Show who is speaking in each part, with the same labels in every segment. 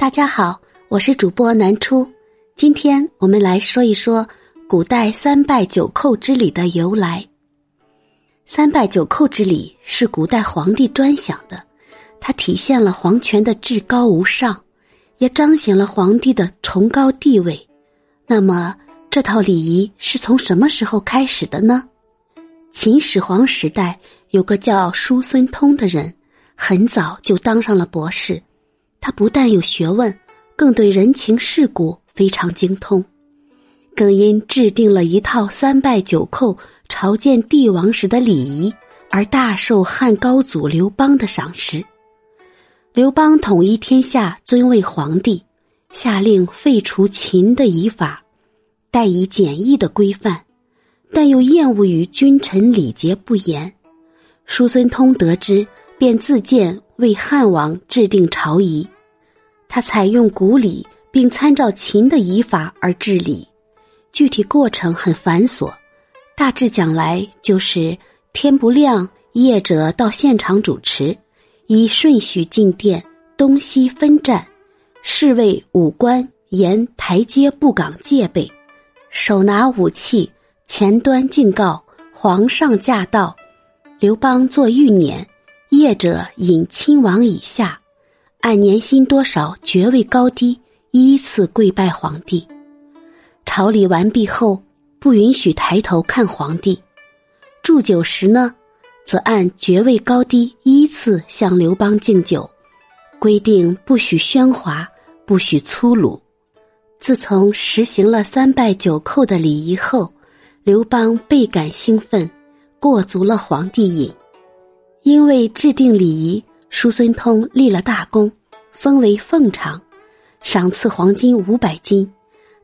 Speaker 1: 大家好，我是主播南初。今天我们来说一说古代三拜九叩之礼的由来。三拜九叩之礼是古代皇帝专享的，它体现了皇权的至高无上，也彰显了皇帝的崇高地位。那么，这套礼仪是从什么时候开始的呢？秦始皇时代有个叫叔孙通的人，很早就当上了博士。他不但有学问，更对人情世故非常精通，更因制定了一套三拜九叩朝见帝王时的礼仪而大受汉高祖刘邦的赏识。刘邦统一天下，尊为皇帝，下令废除秦的仪法，代以简易的规范，但又厌恶于君臣礼节不严。叔孙通得知，便自荐。为汉王制定朝仪，他采用古礼，并参照秦的仪法而治理。具体过程很繁琐，大致讲来就是天不亮，业者到现场主持，依顺序进殿，东西分站，侍卫武官沿台阶布岗戒备，手拿武器，前端敬告皇上驾到。刘邦做御辇。业者引亲王以下，按年薪多少、爵位高低依次跪拜皇帝。朝礼完毕后，不允许抬头看皇帝。祝酒时呢，则按爵位高低依次向刘邦敬酒。规定不许喧哗，不许粗鲁。自从实行了三拜九叩的礼仪后，刘邦倍感兴奋，过足了皇帝瘾。因为制定礼仪，叔孙通立了大功，封为凤长，赏赐黄金五百斤。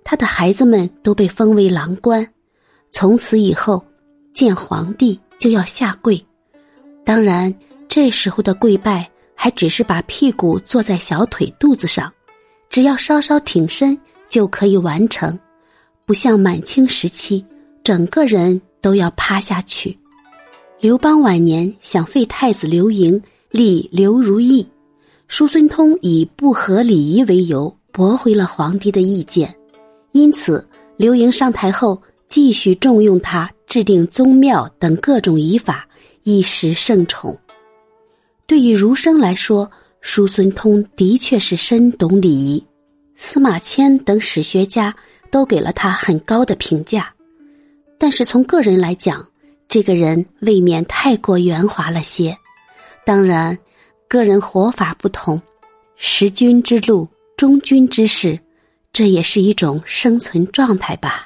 Speaker 1: 他的孩子们都被封为郎官。从此以后，见皇帝就要下跪。当然，这时候的跪拜还只是把屁股坐在小腿肚子上，只要稍稍挺身就可以完成，不像满清时期，整个人都要趴下去。刘邦晚年想废太子刘盈，立刘如意，叔孙通以不合礼仪为由驳回了皇帝的意见，因此刘盈上台后继续重用他，制定宗庙等各种仪法，一时盛宠。对于儒生来说，叔孙通的确是深懂礼仪，司马迁等史学家都给了他很高的评价。但是从个人来讲，这个人未免太过圆滑了些，当然，个人活法不同，识君之路，忠君之事，这也是一种生存状态吧。